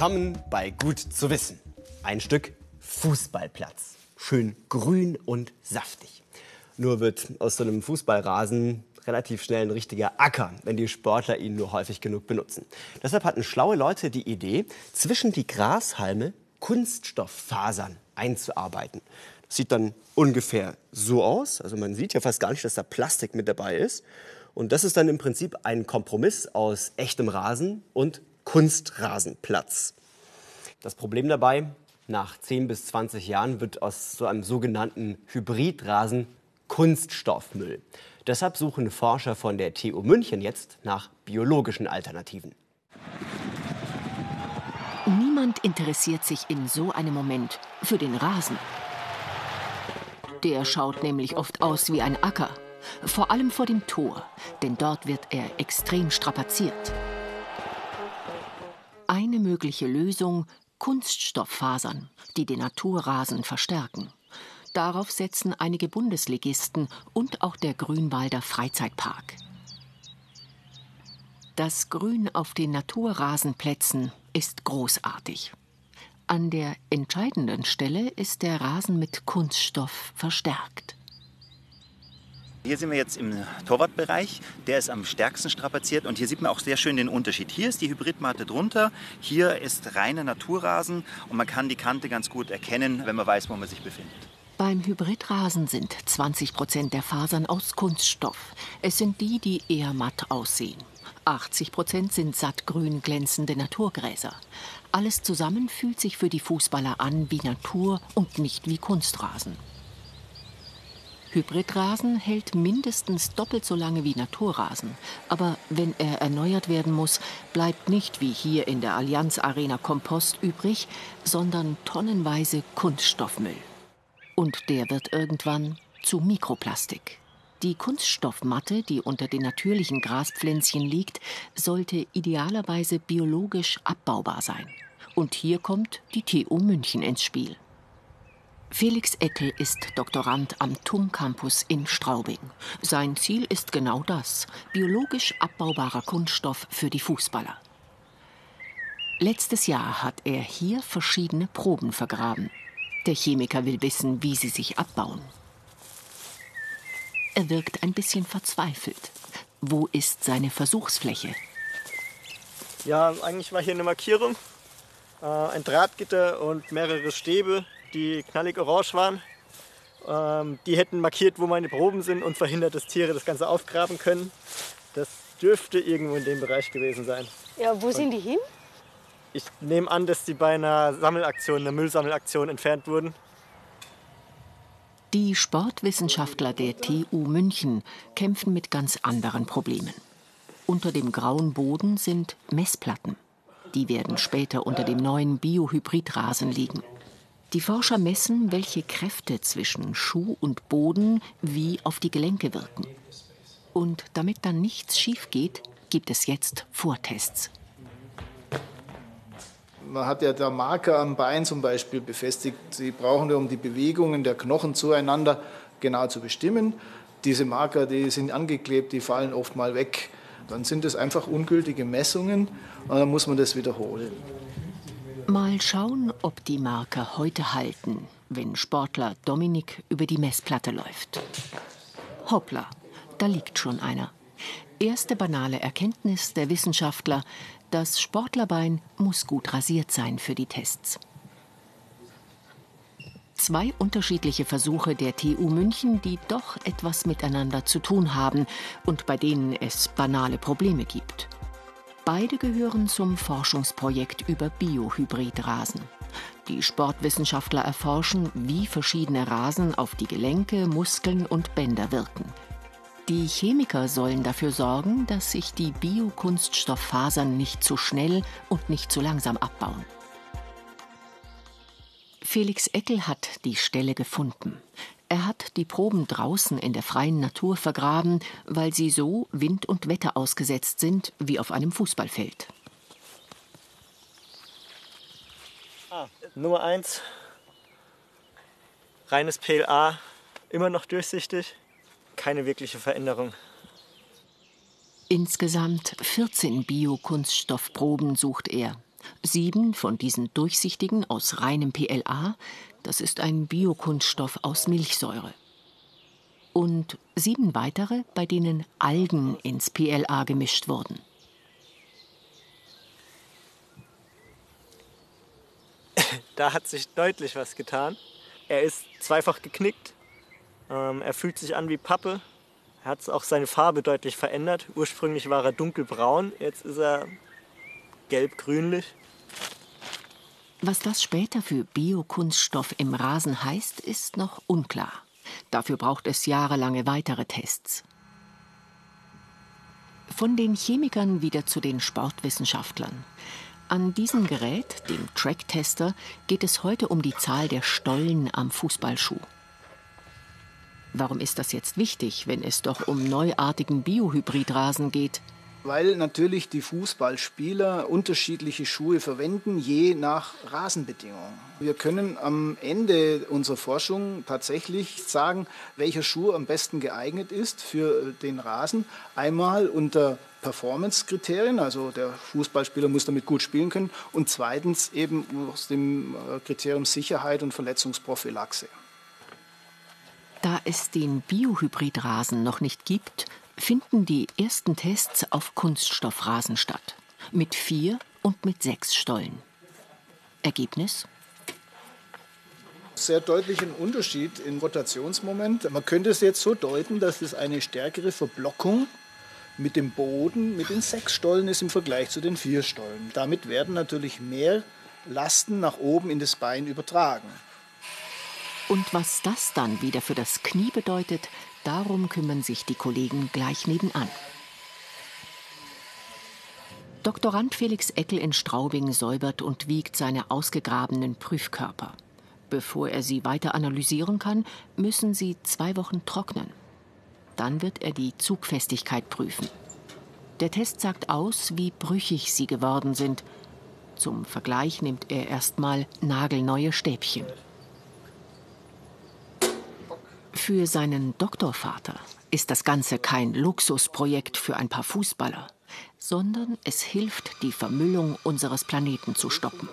Willkommen bei Gut zu wissen. Ein Stück Fußballplatz. Schön grün und saftig. Nur wird aus so einem Fußballrasen relativ schnell ein richtiger Acker, wenn die Sportler ihn nur häufig genug benutzen. Deshalb hatten schlaue Leute die Idee, zwischen die Grashalme Kunststofffasern einzuarbeiten. Das sieht dann ungefähr so aus. Also man sieht ja fast gar nicht, dass da Plastik mit dabei ist. Und das ist dann im Prinzip ein Kompromiss aus echtem Rasen und Kunstrasenplatz. Das Problem dabei, nach 10 bis 20 Jahren wird aus so einem sogenannten Hybridrasen Kunststoffmüll. Deshalb suchen Forscher von der TU München jetzt nach biologischen Alternativen. Niemand interessiert sich in so einem Moment für den Rasen. Der schaut nämlich oft aus wie ein Acker. Vor allem vor dem Tor, denn dort wird er extrem strapaziert. Eine mögliche Lösung: Kunststofffasern, die den Naturrasen verstärken. Darauf setzen einige Bundesligisten und auch der Grünwalder Freizeitpark. Das Grün auf den Naturrasenplätzen ist großartig. An der entscheidenden Stelle ist der Rasen mit Kunststoff verstärkt. Hier sind wir jetzt im Torwartbereich. Der ist am stärksten strapaziert und hier sieht man auch sehr schön den Unterschied. Hier ist die Hybridmatte drunter, hier ist reiner Naturrasen und man kann die Kante ganz gut erkennen, wenn man weiß, wo man sich befindet. Beim Hybridrasen sind 20 Prozent der Fasern aus Kunststoff. Es sind die, die eher matt aussehen. 80 Prozent sind sattgrün glänzende Naturgräser. Alles zusammen fühlt sich für die Fußballer an wie Natur und nicht wie Kunstrasen. Hybridrasen hält mindestens doppelt so lange wie Naturrasen. Aber wenn er erneuert werden muss, bleibt nicht wie hier in der Allianz Arena Kompost übrig, sondern tonnenweise Kunststoffmüll. Und der wird irgendwann zu Mikroplastik. Die Kunststoffmatte, die unter den natürlichen Graspflänzchen liegt, sollte idealerweise biologisch abbaubar sein. Und hier kommt die TU München ins Spiel. Felix Eckel ist Doktorand am TUM Campus in Straubing. Sein Ziel ist genau das: biologisch abbaubarer Kunststoff für die Fußballer. Letztes Jahr hat er hier verschiedene Proben vergraben. Der Chemiker will wissen, wie sie sich abbauen. Er wirkt ein bisschen verzweifelt. Wo ist seine Versuchsfläche? Ja, eigentlich war hier eine Markierung. Äh, ein Drahtgitter und mehrere Stäbe, die knallig orange waren. Ähm, die hätten markiert, wo meine Proben sind und verhindert, dass Tiere das Ganze aufgraben können. Das dürfte irgendwo in dem Bereich gewesen sein. Ja, wo und sind die hin? Ich nehme an, dass die bei einer Sammelaktion, einer Müllsammelaktion entfernt wurden. Die Sportwissenschaftler der TU München kämpfen mit ganz anderen Problemen. Unter dem grauen Boden sind Messplatten. Die werden später unter dem neuen Biohybridrasen liegen. Die Forscher messen, welche Kräfte zwischen Schuh und Boden wie auf die Gelenke wirken. Und damit dann nichts schief geht, gibt es jetzt Vortests. Man hat ja da Marker am Bein zum Beispiel befestigt. Sie brauchen, um die Bewegungen der Knochen zueinander genau zu bestimmen. Diese Marker, die sind angeklebt, die fallen oft mal weg. Dann sind es einfach ungültige Messungen und dann muss man das wiederholen. Mal schauen, ob die Marker heute halten, wenn Sportler Dominik über die Messplatte läuft. Hoppla, da liegt schon einer. Erste banale Erkenntnis der Wissenschaftler, das Sportlerbein muss gut rasiert sein für die Tests. Zwei unterschiedliche Versuche der TU München, die doch etwas miteinander zu tun haben und bei denen es banale Probleme gibt. Beide gehören zum Forschungsprojekt über Biohybridrasen. Die Sportwissenschaftler erforschen, wie verschiedene Rasen auf die Gelenke, Muskeln und Bänder wirken. Die Chemiker sollen dafür sorgen, dass sich die Biokunststofffasern nicht zu schnell und nicht zu langsam abbauen. Felix Eckel hat die Stelle gefunden. Er hat die Proben draußen in der freien Natur vergraben, weil sie so Wind und Wetter ausgesetzt sind wie auf einem Fußballfeld. Ah, Nummer 1. Reines PLA, immer noch durchsichtig keine wirkliche Veränderung. Insgesamt 14 Biokunststoffproben sucht er. Sieben von diesen durchsichtigen aus reinem PLA, das ist ein Biokunststoff aus Milchsäure. Und sieben weitere, bei denen Algen ins PLA gemischt wurden. Da hat sich deutlich was getan. Er ist zweifach geknickt. Ähm, er fühlt sich an wie Pappe. Er hat auch seine Farbe deutlich verändert. Ursprünglich war er dunkelbraun, jetzt ist er gelb-grünlich. Was das später für Biokunststoff im Rasen heißt, ist noch unklar. Dafür braucht es jahrelange weitere Tests. Von den Chemikern wieder zu den Sportwissenschaftlern. An diesem Gerät, dem Track-Tester, geht es heute um die Zahl der Stollen am Fußballschuh. Warum ist das jetzt wichtig, wenn es doch um neuartigen Biohybridrasen geht? Weil natürlich die Fußballspieler unterschiedliche Schuhe verwenden, je nach Rasenbedingungen. Wir können am Ende unserer Forschung tatsächlich sagen, welcher Schuh am besten geeignet ist für den Rasen. Einmal unter Performance-Kriterien, also der Fußballspieler muss damit gut spielen können, und zweitens eben aus dem äh, Kriterium Sicherheit und Verletzungsprophylaxe. Da es den Biohybridrasen noch nicht gibt, finden die ersten Tests auf Kunststoffrasen statt. Mit vier und mit sechs Stollen. Ergebnis? Sehr deutlichen Unterschied im Rotationsmoment. Man könnte es jetzt so deuten, dass es eine stärkere Verblockung mit dem Boden, mit den sechs Stollen ist im Vergleich zu den vier Stollen. Damit werden natürlich mehr Lasten nach oben in das Bein übertragen. Und was das dann wieder für das Knie bedeutet, Darum kümmern sich die Kollegen gleich nebenan. Doktorand Felix Eckel in Straubing säubert und wiegt seine ausgegrabenen Prüfkörper. Bevor er sie weiter analysieren kann, müssen sie zwei Wochen trocknen. Dann wird er die Zugfestigkeit prüfen. Der Test sagt aus, wie brüchig sie geworden sind. Zum Vergleich nimmt er erstmal nagelneue Stäbchen. Für seinen Doktorvater ist das Ganze kein Luxusprojekt für ein paar Fußballer, sondern es hilft, die Vermüllung unseres Planeten zu stoppen.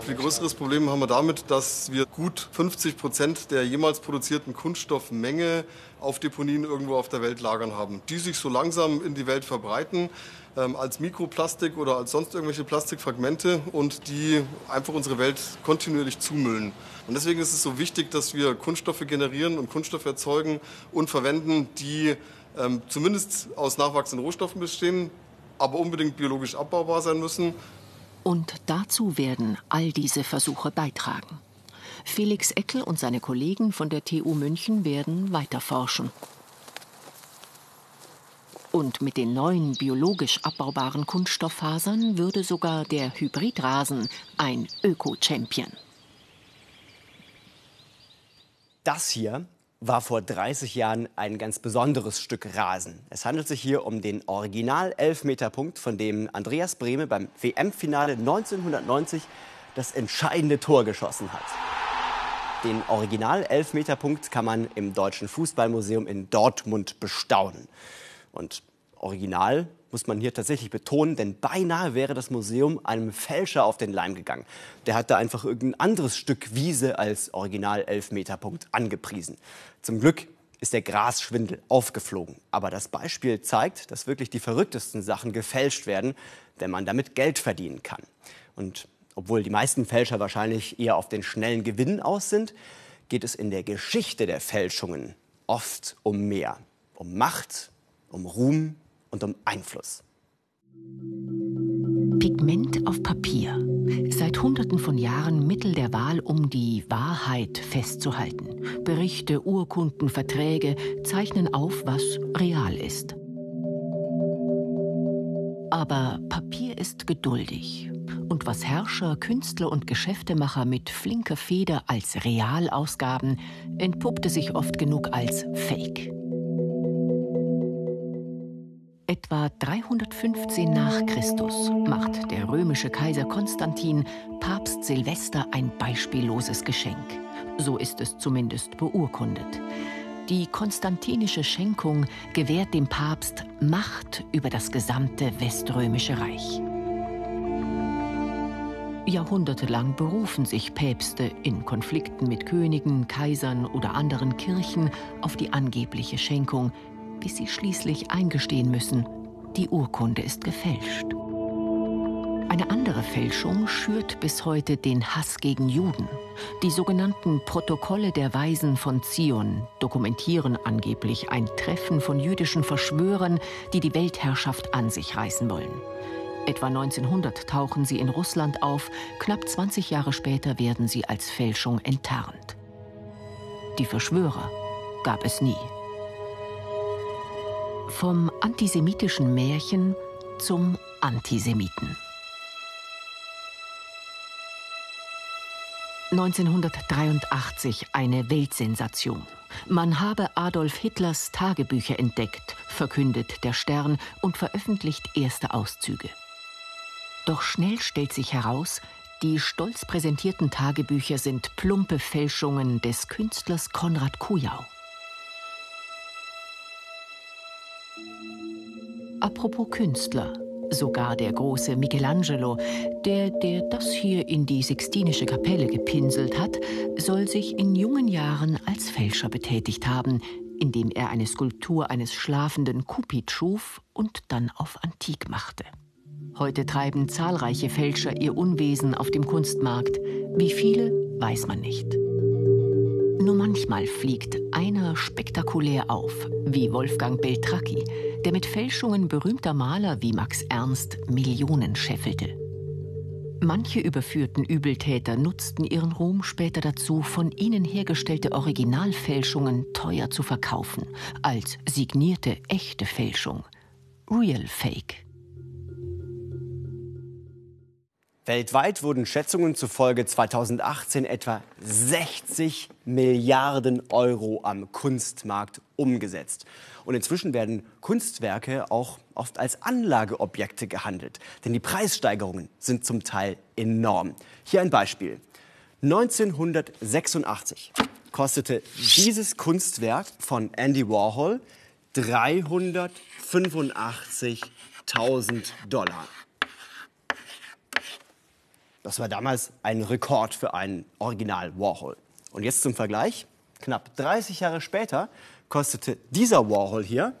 Viel größeres Problem haben wir damit, dass wir gut 50 Prozent der jemals produzierten Kunststoffmenge auf Deponien irgendwo auf der Welt lagern haben, die sich so langsam in die Welt verbreiten ähm, als Mikroplastik oder als sonst irgendwelche Plastikfragmente und die einfach unsere Welt kontinuierlich zumüllen. Und deswegen ist es so wichtig, dass wir Kunststoffe generieren und Kunststoffe erzeugen und verwenden, die ähm, zumindest aus nachwachsenden Rohstoffen bestehen, aber unbedingt biologisch abbaubar sein müssen. Und dazu werden all diese Versuche beitragen. Felix Eckel und seine Kollegen von der TU München werden weiter forschen. Und mit den neuen biologisch abbaubaren Kunststofffasern würde sogar der Hybridrasen ein Öko-Champion. Das hier war vor 30 Jahren ein ganz besonderes Stück Rasen. Es handelt sich hier um den Original-Elfmeterpunkt, von dem Andreas Brehme beim WM-Finale 1990 das entscheidende Tor geschossen hat. Den Original-Elfmeterpunkt kann man im Deutschen Fußballmuseum in Dortmund bestaunen. Und original muss man hier tatsächlich betonen, denn beinahe wäre das Museum einem Fälscher auf den Leim gegangen. Der hat da einfach irgendein anderes Stück Wiese als Original-Elfmeterpunkt angepriesen. Zum Glück ist der Grasschwindel aufgeflogen. Aber das Beispiel zeigt, dass wirklich die verrücktesten Sachen gefälscht werden, wenn man damit Geld verdienen kann. Und obwohl die meisten Fälscher wahrscheinlich eher auf den schnellen Gewinn aus sind, geht es in der Geschichte der Fälschungen oft um mehr. Um Macht, um Ruhm und um Einfluss. Pigment auf Papier. Seit Hunderten von Jahren Mittel der Wahl, um die Wahrheit festzuhalten. Berichte, Urkunden, Verträge zeichnen auf, was real ist. Aber Papier ist geduldig. Und was Herrscher, Künstler und Geschäftemacher mit flinker Feder als real ausgaben, entpuppte sich oft genug als Fake. Etwa 315 nach Christus macht der römische Kaiser Konstantin Papst Silvester ein beispielloses Geschenk. So ist es zumindest beurkundet. Die konstantinische Schenkung gewährt dem Papst Macht über das gesamte weströmische Reich. Jahrhundertelang berufen sich Päpste in Konflikten mit Königen, Kaisern oder anderen Kirchen auf die angebliche Schenkung, bis sie schließlich eingestehen müssen, die Urkunde ist gefälscht. Eine andere Fälschung schürt bis heute den Hass gegen Juden. Die sogenannten Protokolle der Weisen von Zion dokumentieren angeblich ein Treffen von jüdischen Verschwörern, die die Weltherrschaft an sich reißen wollen. Etwa 1900 tauchen sie in Russland auf, knapp 20 Jahre später werden sie als Fälschung enttarnt. Die Verschwörer gab es nie. Vom antisemitischen Märchen zum Antisemiten. 1983 eine Weltsensation. Man habe Adolf Hitlers Tagebücher entdeckt, verkündet der Stern und veröffentlicht erste Auszüge. Doch schnell stellt sich heraus, die stolz präsentierten Tagebücher sind plumpe Fälschungen des Künstlers Konrad Kujau. Apropos Künstler, sogar der große Michelangelo, der, der das hier in die Sixtinische Kapelle gepinselt hat, soll sich in jungen Jahren als Fälscher betätigt haben, indem er eine Skulptur eines schlafenden Cupid schuf und dann auf Antik machte. Heute treiben zahlreiche Fälscher ihr Unwesen auf dem Kunstmarkt. Wie viele, weiß man nicht. Nur manchmal fliegt einer spektakulär auf, wie Wolfgang Beltracchi, der mit Fälschungen berühmter Maler wie Max Ernst Millionen scheffelte. Manche überführten Übeltäter nutzten ihren Ruhm später dazu, von ihnen hergestellte Originalfälschungen teuer zu verkaufen, als signierte echte Fälschung. Real Fake. Weltweit wurden Schätzungen zufolge 2018 etwa 60 Milliarden Euro am Kunstmarkt umgesetzt. Und inzwischen werden Kunstwerke auch oft als Anlageobjekte gehandelt. Denn die Preissteigerungen sind zum Teil enorm. Hier ein Beispiel. 1986 kostete dieses Kunstwerk von Andy Warhol 385.000 Dollar. Das war damals ein Rekord für einen Original Warhol. Und jetzt zum Vergleich. Knapp 30 Jahre später kostete dieser Warhol hier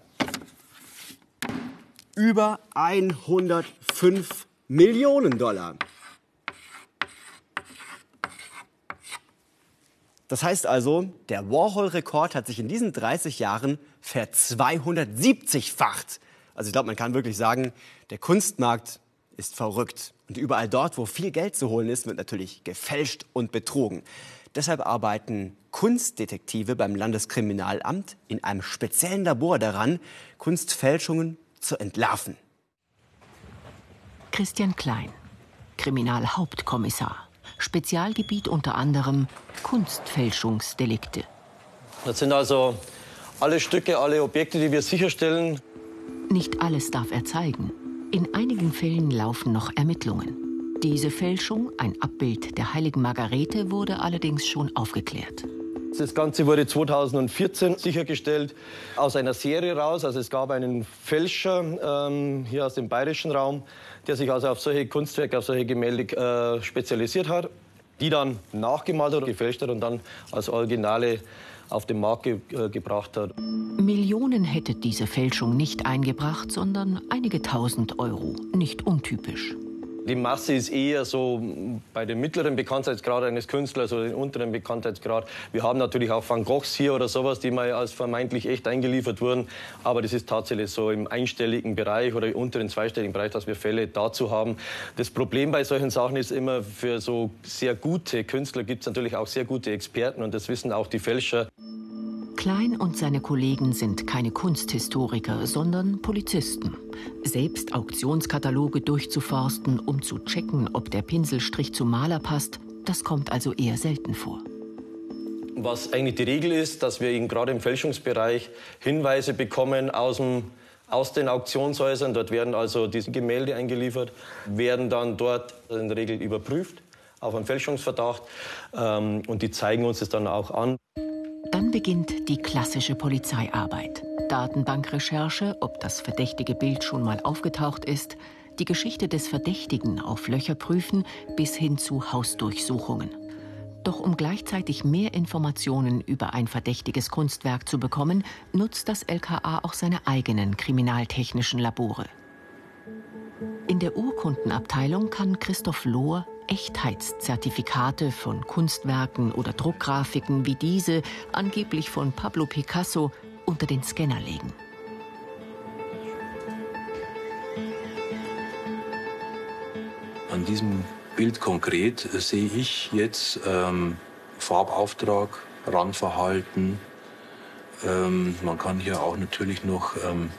über 105 Millionen Dollar. Das heißt also, der Warhol-Rekord hat sich in diesen 30 Jahren ver270-facht. Also ich glaube, man kann wirklich sagen, der Kunstmarkt ist verrückt. Und überall dort, wo viel Geld zu holen ist, wird natürlich gefälscht und betrogen. Deshalb arbeiten Kunstdetektive beim Landeskriminalamt in einem speziellen Labor daran, Kunstfälschungen zu entlarven. Christian Klein, Kriminalhauptkommissar. Spezialgebiet unter anderem Kunstfälschungsdelikte. Das sind also alle Stücke, alle Objekte, die wir sicherstellen. Nicht alles darf er zeigen. In einigen Fällen laufen noch Ermittlungen. Diese Fälschung, ein Abbild der heiligen Margarete, wurde allerdings schon aufgeklärt. Das Ganze wurde 2014 sichergestellt aus einer Serie raus. Also es gab einen Fälscher ähm, hier aus dem bayerischen Raum, der sich also auf solche Kunstwerke, auf solche Gemälde äh, spezialisiert hat, die dann nachgemalt oder gefälscht hat und dann als Originale auf den Markt ge äh, gebracht hat. Millionen hätte diese Fälschung nicht eingebracht, sondern einige tausend Euro. Nicht untypisch. Die Masse ist eher so bei dem mittleren Bekanntheitsgrad eines Künstlers oder dem unteren Bekanntheitsgrad. Wir haben natürlich auch Van Goghs hier oder sowas, die mal als vermeintlich echt eingeliefert wurden. Aber das ist tatsächlich so im einstelligen Bereich oder im unteren zweistelligen Bereich, dass wir Fälle dazu haben. Das Problem bei solchen Sachen ist immer, für so sehr gute Künstler gibt es natürlich auch sehr gute Experten und das wissen auch die Fälscher. Klein und seine Kollegen sind keine Kunsthistoriker, sondern Polizisten. Selbst Auktionskataloge durchzuforsten, um zu checken, ob der Pinselstrich zum Maler passt, das kommt also eher selten vor. Was eigentlich die Regel ist, dass wir eben gerade im Fälschungsbereich Hinweise bekommen aus dem aus den Auktionshäusern. Dort werden also diese Gemälde eingeliefert, werden dann dort in der Regel überprüft auf einen Fälschungsverdacht ähm, und die zeigen uns das dann auch an. Dann beginnt die klassische Polizeiarbeit. Datenbankrecherche, ob das verdächtige Bild schon mal aufgetaucht ist, die Geschichte des Verdächtigen auf Löcher prüfen bis hin zu Hausdurchsuchungen. Doch um gleichzeitig mehr Informationen über ein verdächtiges Kunstwerk zu bekommen, nutzt das LKA auch seine eigenen kriminaltechnischen Labore. In der Urkundenabteilung kann Christoph Lohr Echtheitszertifikate von Kunstwerken oder Druckgrafiken wie diese, angeblich von Pablo Picasso, unter den Scanner legen. An diesem Bild konkret sehe ich jetzt ähm, Farbauftrag, Randverhalten. Ähm, man kann hier auch natürlich noch ähm,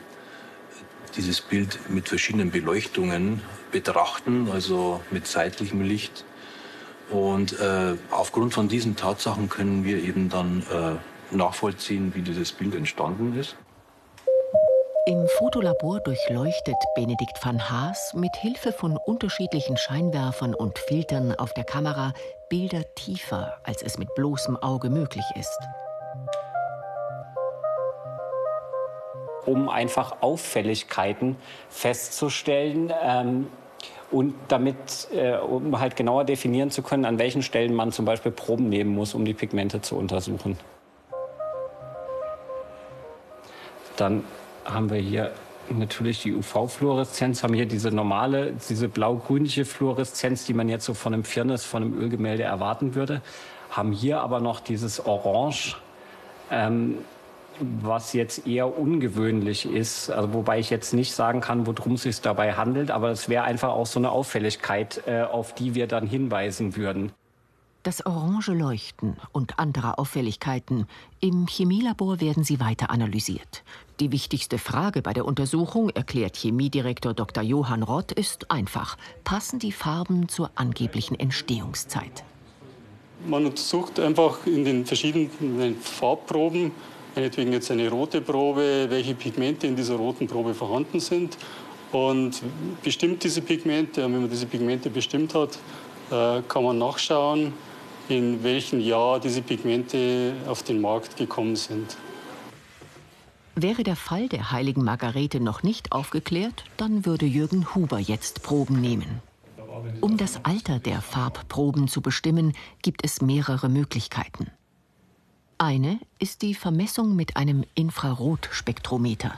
dieses Bild mit verschiedenen Beleuchtungen betrachten, also mit seitlichem Licht. Und äh, aufgrund von diesen Tatsachen können wir eben dann äh, nachvollziehen, wie dieses Bild entstanden ist. Im Fotolabor durchleuchtet Benedikt van Haas mit Hilfe von unterschiedlichen Scheinwerfern und Filtern auf der Kamera Bilder tiefer, als es mit bloßem Auge möglich ist. Um einfach Auffälligkeiten festzustellen, ähm, und damit, äh, um halt genauer definieren zu können, an welchen Stellen man zum Beispiel Proben nehmen muss, um die Pigmente zu untersuchen. Dann haben wir hier natürlich die UV-Fluoreszenz, haben hier diese normale, diese blau-grünliche Fluoreszenz, die man jetzt so von einem Firnis, von einem Ölgemälde erwarten würde, haben hier aber noch dieses Orange, ähm, was jetzt eher ungewöhnlich ist, also wobei ich jetzt nicht sagen kann, worum es sich dabei handelt, aber es wäre einfach auch so eine Auffälligkeit, äh, auf die wir dann hinweisen würden. Das orange Leuchten und andere Auffälligkeiten. Im Chemielabor werden sie weiter analysiert. Die wichtigste Frage bei der Untersuchung, erklärt Chemiedirektor Dr. Johann Rott, ist einfach. Passen die Farben zur angeblichen Entstehungszeit? Man untersucht einfach in den verschiedenen Farbproben, meinetwegen jetzt eine rote Probe, welche Pigmente in dieser roten Probe vorhanden sind und bestimmt diese Pigmente. Und wenn man diese Pigmente bestimmt hat, äh, kann man nachschauen, in welchem Jahr diese Pigmente auf den Markt gekommen sind. Wäre der Fall der heiligen Margarete noch nicht aufgeklärt, dann würde Jürgen Huber jetzt Proben nehmen. Um das Alter der Farbproben zu bestimmen, gibt es mehrere Möglichkeiten. Eine ist die Vermessung mit einem Infrarotspektrometer.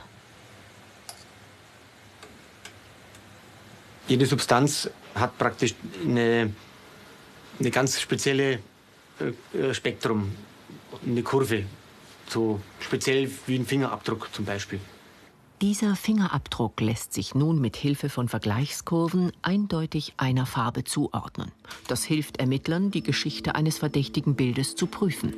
Jede Substanz hat praktisch eine eine ganz spezielle äh, äh, Spektrum, eine Kurve, so speziell wie ein Fingerabdruck zum Beispiel. Dieser Fingerabdruck lässt sich nun mit Hilfe von Vergleichskurven eindeutig einer Farbe zuordnen. Das hilft Ermittlern, die Geschichte eines verdächtigen Bildes zu prüfen.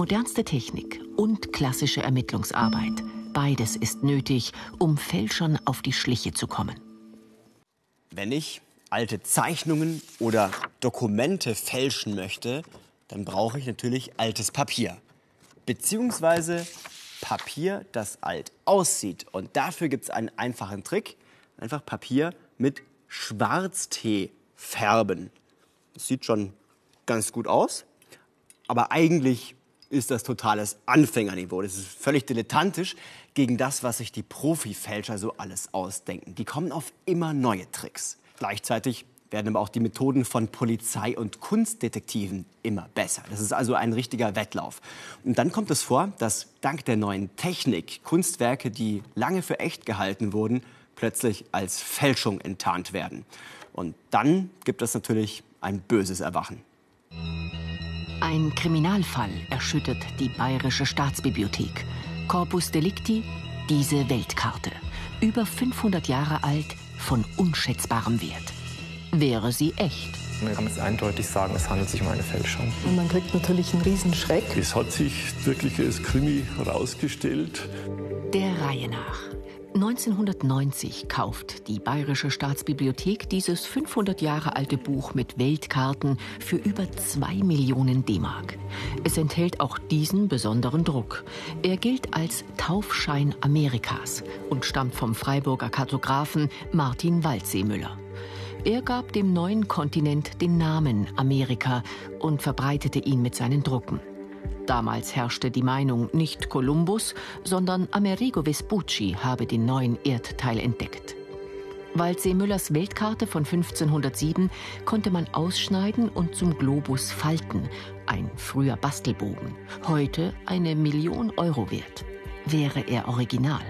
Modernste Technik und klassische Ermittlungsarbeit. Beides ist nötig, um Fälschern auf die Schliche zu kommen. Wenn ich alte Zeichnungen oder Dokumente fälschen möchte, dann brauche ich natürlich altes Papier. Beziehungsweise Papier, das alt aussieht. Und dafür gibt es einen einfachen Trick. Einfach Papier mit Schwarztee färben. Das sieht schon ganz gut aus. Aber eigentlich ist das totales Anfängerniveau. Das ist völlig dilettantisch gegen das, was sich die Profifälscher so alles ausdenken. Die kommen auf immer neue Tricks. Gleichzeitig werden aber auch die Methoden von Polizei und Kunstdetektiven immer besser. Das ist also ein richtiger Wettlauf. Und dann kommt es vor, dass dank der neuen Technik Kunstwerke, die lange für echt gehalten wurden, plötzlich als Fälschung enttarnt werden. Und dann gibt es natürlich ein böses Erwachen. Ein Kriminalfall erschüttert die Bayerische Staatsbibliothek. Corpus Delicti, diese Weltkarte. Über 500 Jahre alt, von unschätzbarem Wert. Wäre sie echt? Man kann es eindeutig sagen, es handelt sich um eine Fälschung. Und man kriegt natürlich einen Riesenschreck. Es hat sich wirklich als Krimi herausgestellt. Der Reihe nach. 1990 kauft die Bayerische Staatsbibliothek dieses 500 Jahre alte Buch mit Weltkarten für über 2 Millionen D-Mark. Es enthält auch diesen besonderen Druck. Er gilt als Taufschein Amerikas und stammt vom Freiburger Kartografen Martin Waldseemüller. Er gab dem neuen Kontinent den Namen Amerika und verbreitete ihn mit seinen Drucken. Damals herrschte die Meinung, nicht Kolumbus, sondern Amerigo Vespucci habe den neuen Erdteil entdeckt. Waldsee Müllers Weltkarte von 1507 konnte man ausschneiden und zum Globus falten. Ein früher Bastelbogen. Heute eine Million Euro wert. Wäre er original?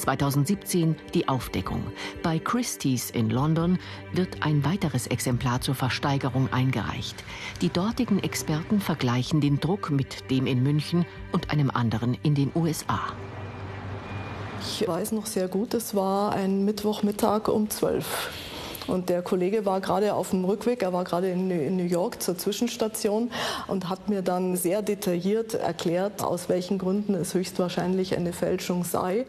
2017 die Aufdeckung. Bei Christie's in London wird ein weiteres Exemplar zur Versteigerung eingereicht. Die dortigen Experten vergleichen den Druck mit dem in München und einem anderen in den USA. Ich weiß noch sehr gut, es war ein Mittwochmittag um 12 und der Kollege war gerade auf dem Rückweg, er war gerade in New York zur Zwischenstation und hat mir dann sehr detailliert erklärt, aus welchen Gründen es höchstwahrscheinlich eine Fälschung sei.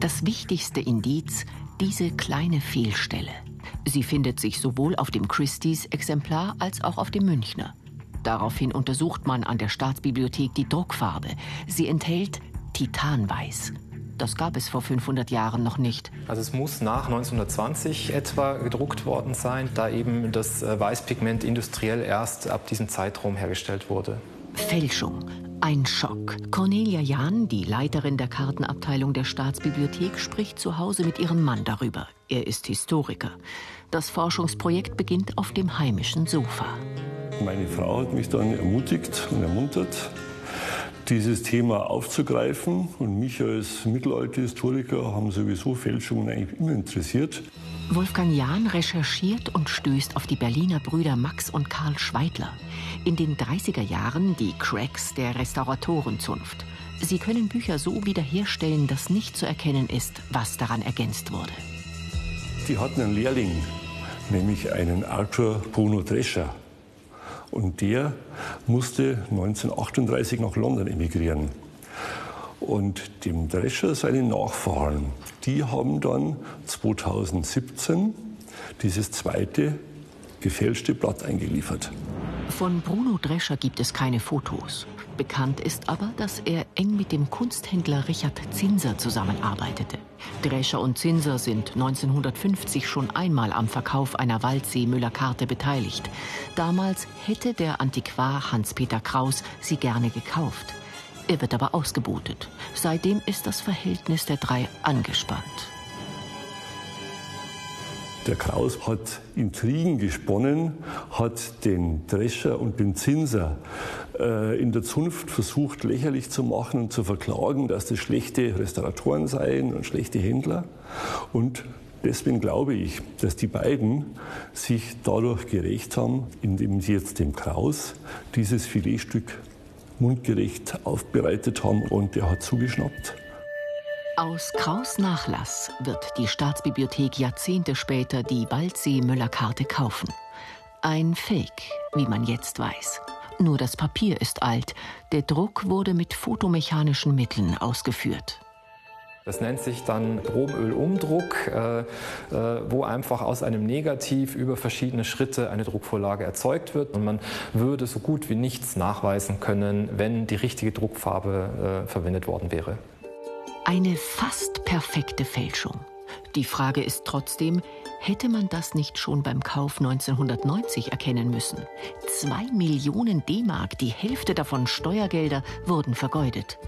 Das wichtigste Indiz, diese kleine Fehlstelle. Sie findet sich sowohl auf dem Christie's Exemplar als auch auf dem Münchner. Daraufhin untersucht man an der Staatsbibliothek die Druckfarbe. Sie enthält Titanweiß. Das gab es vor 500 Jahren noch nicht. Also es muss nach 1920 etwa gedruckt worden sein, da eben das äh, Weißpigment industriell erst ab diesem Zeitraum hergestellt wurde. Fälschung. Ein Schock. Cornelia Jahn, die Leiterin der Kartenabteilung der Staatsbibliothek, spricht zu Hause mit ihrem Mann darüber. Er ist Historiker. Das Forschungsprojekt beginnt auf dem heimischen Sofa. Meine Frau hat mich dann ermutigt und ermuntert, dieses Thema aufzugreifen. Und mich als Mittelalterhistoriker haben sowieso Fälschungen eigentlich immer interessiert. Wolfgang Jahn recherchiert und stößt auf die Berliner Brüder Max und Karl Schweidler. In den 30er Jahren die Cracks der Restauratorenzunft. Sie können Bücher so wiederherstellen, dass nicht zu erkennen ist, was daran ergänzt wurde. Die hatten einen Lehrling, nämlich einen Arthur Bruno Drescher. Und der musste 1938 nach London emigrieren. Und dem Drescher seine Nachfahren, die haben dann 2017 dieses zweite gefälschte Blatt eingeliefert. Von Bruno Drescher gibt es keine Fotos. Bekannt ist aber, dass er eng mit dem Kunsthändler Richard Zinser zusammenarbeitete. Drescher und Zinser sind 1950 schon einmal am Verkauf einer Waldsee-Müller-Karte beteiligt. Damals hätte der Antiquar Hans-Peter Kraus sie gerne gekauft. Er wird aber ausgebotet. Seitdem ist das Verhältnis der drei angespannt. Der Kraus hat Intrigen gesponnen, hat den Drescher und den Zinser äh, in der Zunft versucht lächerlich zu machen und zu verklagen, dass das schlechte Restauratoren seien und schlechte Händler. Und deswegen glaube ich, dass die beiden sich dadurch gerecht haben, indem sie jetzt dem Kraus dieses Filetstück mundgerecht aufbereitet haben und er hat zugeschnappt. Aus Kraus Nachlass wird die Staatsbibliothek Jahrzehnte später die Waldsee-Müller-Karte kaufen. Ein Fake, wie man jetzt weiß. Nur das Papier ist alt. Der Druck wurde mit fotomechanischen Mitteln ausgeführt. Das nennt sich dann Probenölumdruck, äh, äh, wo einfach aus einem Negativ über verschiedene Schritte eine Druckvorlage erzeugt wird. Und man würde so gut wie nichts nachweisen können, wenn die richtige Druckfarbe äh, verwendet worden wäre. Eine fast perfekte Fälschung. Die Frage ist trotzdem, hätte man das nicht schon beim Kauf 1990 erkennen müssen? Zwei Millionen D-Mark, die Hälfte davon Steuergelder, wurden vergeudet.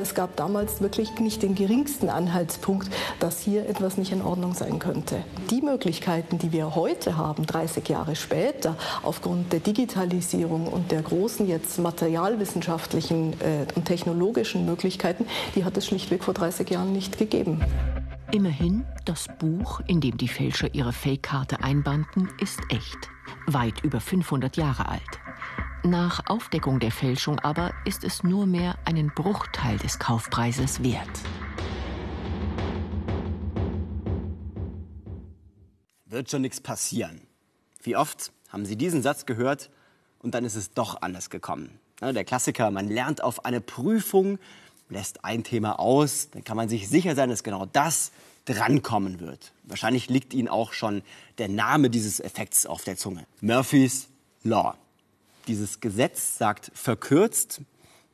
Es gab damals wirklich nicht den geringsten Anhaltspunkt, dass hier etwas nicht in Ordnung sein könnte. Die Möglichkeiten, die wir heute haben, 30 Jahre später, aufgrund der Digitalisierung und der großen jetzt materialwissenschaftlichen äh, und technologischen Möglichkeiten, die hat es schlichtweg vor 30 Jahren nicht gegeben. Immerhin, das Buch, in dem die Fälscher ihre Fake-Karte einbanden, ist echt. Weit über 500 Jahre alt. Nach Aufdeckung der Fälschung aber ist es nur mehr einen Bruchteil des Kaufpreises wert. Wird schon nichts passieren. Wie oft haben Sie diesen Satz gehört und dann ist es doch anders gekommen? Der Klassiker, man lernt auf eine Prüfung, lässt ein Thema aus, dann kann man sich sicher sein, dass genau das drankommen wird. Wahrscheinlich liegt Ihnen auch schon der Name dieses Effekts auf der Zunge. Murphy's Law. Dieses Gesetz sagt verkürzt,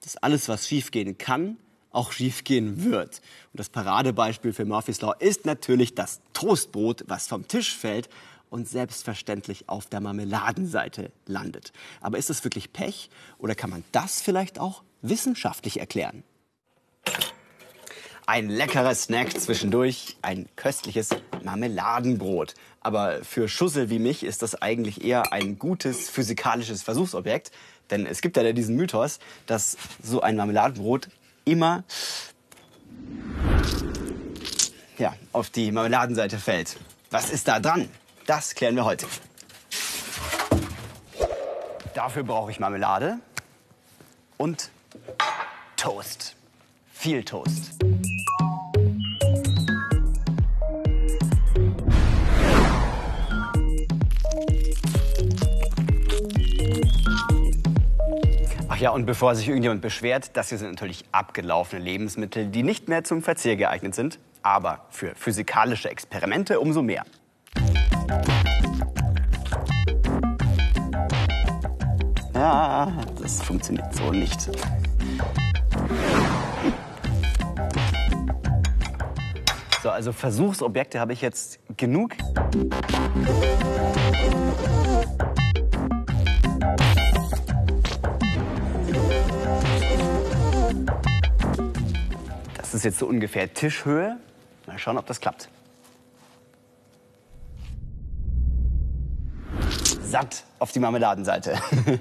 dass alles, was schiefgehen kann, auch schiefgehen wird. Und das Paradebeispiel für Murphy's Law ist natürlich das Toastbrot, was vom Tisch fällt und selbstverständlich auf der Marmeladenseite landet. Aber ist das wirklich Pech oder kann man das vielleicht auch wissenschaftlich erklären? Ein leckerer Snack zwischendurch, ein köstliches Marmeladenbrot. Aber für Schussel wie mich ist das eigentlich eher ein gutes physikalisches Versuchsobjekt. Denn es gibt ja diesen Mythos, dass so ein Marmeladenbrot immer ja, auf die Marmeladenseite fällt. Was ist da dran? Das klären wir heute. Dafür brauche ich Marmelade und Toast. Viel Toast. Ja, und bevor sich irgendjemand beschwert, das hier sind natürlich abgelaufene Lebensmittel, die nicht mehr zum Verzehr geeignet sind, aber für physikalische Experimente umso mehr. Ja, das funktioniert so nicht. So, also Versuchsobjekte habe ich jetzt genug. Ist jetzt so ungefähr Tischhöhe. Mal schauen, ob das klappt. Satt auf die Marmeladenseite.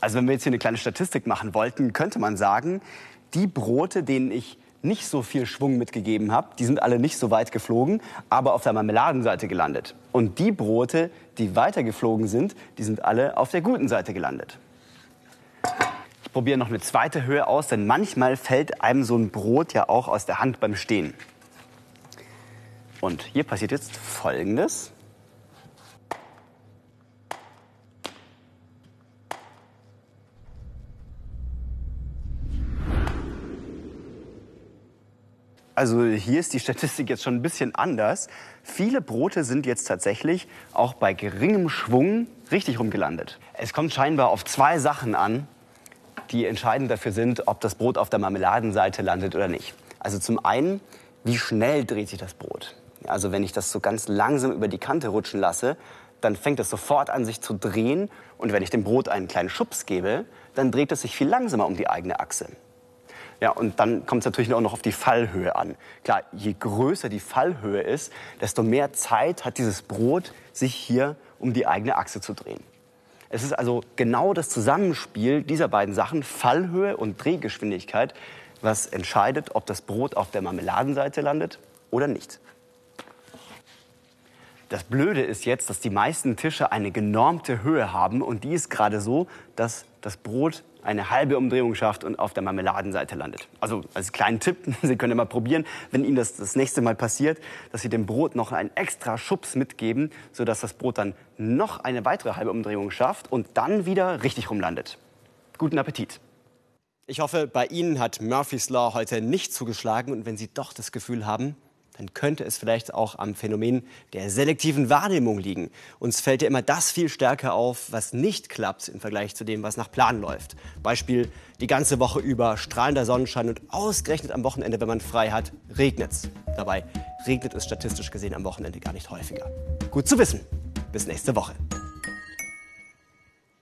Also wenn wir jetzt hier eine kleine Statistik machen wollten, könnte man sagen, die Brote, denen ich nicht so viel Schwung mitgegeben habe, die sind alle nicht so weit geflogen, aber auf der Marmeladenseite gelandet. Und die Brote, die weiter geflogen sind, die sind alle auf der guten Seite gelandet. Ich probiere noch eine zweite Höhe aus, denn manchmal fällt einem so ein Brot ja auch aus der Hand beim Stehen. Und hier passiert jetzt Folgendes. Also hier ist die Statistik jetzt schon ein bisschen anders. Viele Brote sind jetzt tatsächlich auch bei geringem Schwung richtig rumgelandet. Es kommt scheinbar auf zwei Sachen an, die entscheidend dafür sind, ob das Brot auf der Marmeladenseite landet oder nicht. Also zum einen, wie schnell dreht sich das Brot? Also wenn ich das so ganz langsam über die Kante rutschen lasse, dann fängt es sofort an, sich zu drehen. Und wenn ich dem Brot einen kleinen Schubs gebe, dann dreht es sich viel langsamer um die eigene Achse. Ja, und dann kommt es natürlich auch noch auf die Fallhöhe an. Klar, je größer die Fallhöhe ist, desto mehr Zeit hat dieses Brot, sich hier um die eigene Achse zu drehen. Es ist also genau das Zusammenspiel dieser beiden Sachen, Fallhöhe und Drehgeschwindigkeit, was entscheidet, ob das Brot auf der Marmeladenseite landet oder nicht. Das Blöde ist jetzt, dass die meisten Tische eine genormte Höhe haben und die ist gerade so, dass das Brot eine halbe Umdrehung schafft und auf der Marmeladenseite landet. Also als kleinen Tipp, Sie können mal probieren, wenn Ihnen das das nächste Mal passiert, dass Sie dem Brot noch einen extra Schubs mitgeben, sodass das Brot dann noch eine weitere halbe Umdrehung schafft und dann wieder richtig rumlandet. Guten Appetit! Ich hoffe, bei Ihnen hat Murphy's Law heute nicht zugeschlagen und wenn Sie doch das Gefühl haben, dann könnte es vielleicht auch am Phänomen der selektiven Wahrnehmung liegen. Uns fällt ja immer das viel stärker auf, was nicht klappt im Vergleich zu dem, was nach Plan läuft. Beispiel die ganze Woche über strahlender Sonnenschein und ausgerechnet am Wochenende, wenn man frei hat, regnet es. Dabei regnet es statistisch gesehen am Wochenende gar nicht häufiger. Gut zu wissen. Bis nächste Woche.